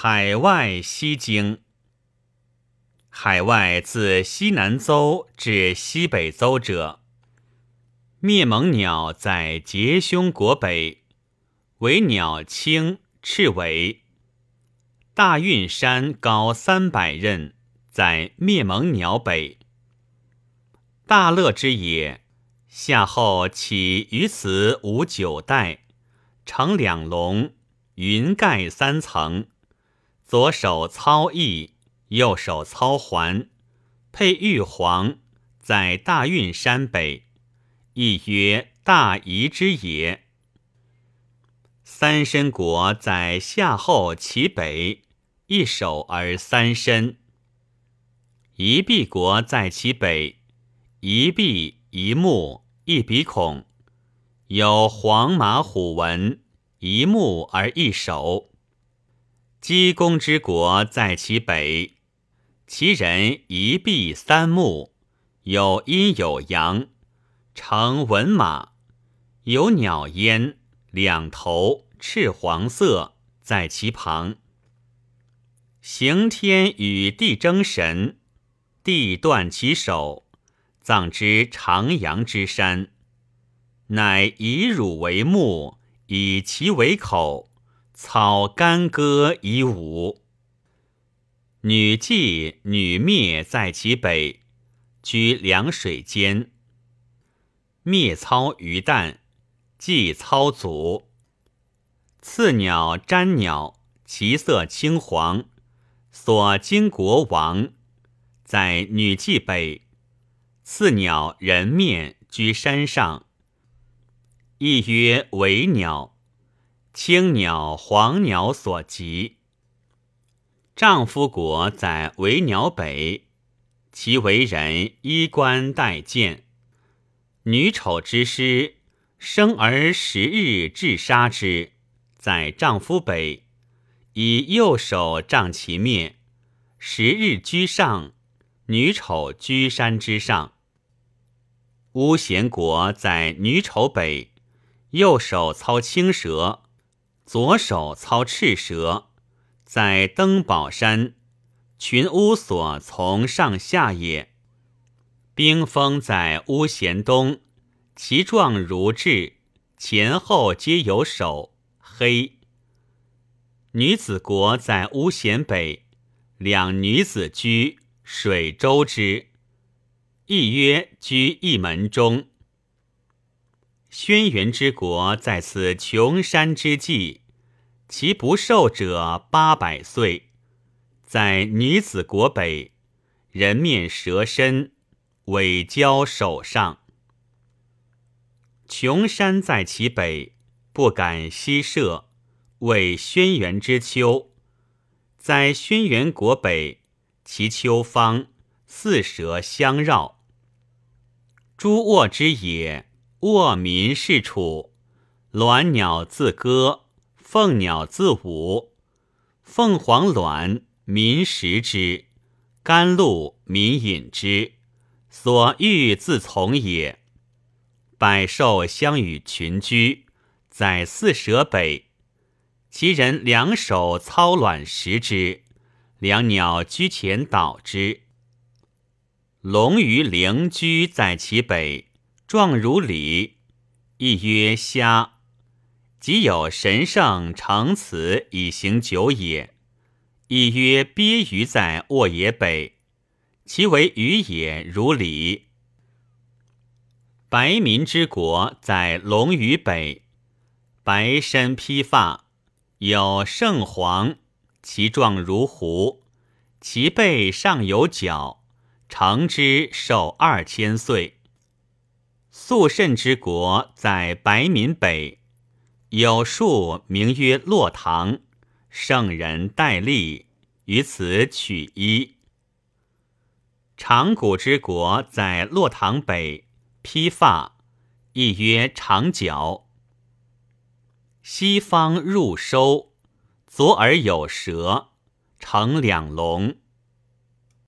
海外西经。海外自西南邹至西北邹者，灭蒙鸟在结胸国北，为鸟轻赤尾。大运山高三百仞，在灭蒙鸟北。大乐之野，夏后起于此五九代，成两龙，云盖三层，左手操翼。右手操环，配玉皇，在大运山北，亦曰大夷之野。三申国在夏后其北，一手而三申。夷毕国在其北，一臂一目一鼻孔，有黄马虎纹，一目而一手。姬公之国在其北。其人一臂三目，有阴有阳，乘文马，有鸟焉，两头赤黄色，在其旁。行天与地争神，地断其手，葬之长阳之山，乃以乳为目，以其为口，草干戈以舞。女祭女灭在其北，居凉水间。灭操鱼蛋，祭操祖。次鸟瞻鸟，其色青黄，所经国王，在女祭北。次鸟人面，居山上，亦曰为鸟。青鸟黄鸟所及。丈夫国在为鸟北，其为人衣冠带剑。女丑之师，生而十日至杀之，在丈夫北，以右手杖其面。十日居上，女丑居山之上。巫咸国在女丑北，右手操青蛇，左手操赤蛇。在登宝山，群巫所从上下也。冰封在巫咸东，其状如雉，前后皆有首，黑。女子国在巫咸北，两女子居水周之，亦曰居一门中。轩辕之国在此穷山之际。其不寿者八百岁，在女子国北，人面蛇身，尾交手上。穷山在其北，不敢西涉，谓轩辕之丘。在轩辕国北，其丘方，四蛇相绕。诸卧之野，卧民是处，鸾鸟自歌。凤鸟自舞，凤凰卵民食之，甘露民饮之，所欲自从也。百兽相与群居，在四蛇北，其人两手操卵食之，两鸟居前导之。龙鱼灵居在其北，状如鲤，亦曰虾。即有神圣成此以行久也，亦曰鳖鱼在沃野北，其为鱼也如鲤。白民之国在龙鱼北，白身披发，有圣黄，其状如狐，其背上有角，长之寿二千岁。肃慎之国在白民北。有树名曰洛堂，圣人戴笠于此取衣。长谷之国在洛堂北，披发，亦曰长角。西方入收，左耳有蛇，成两龙。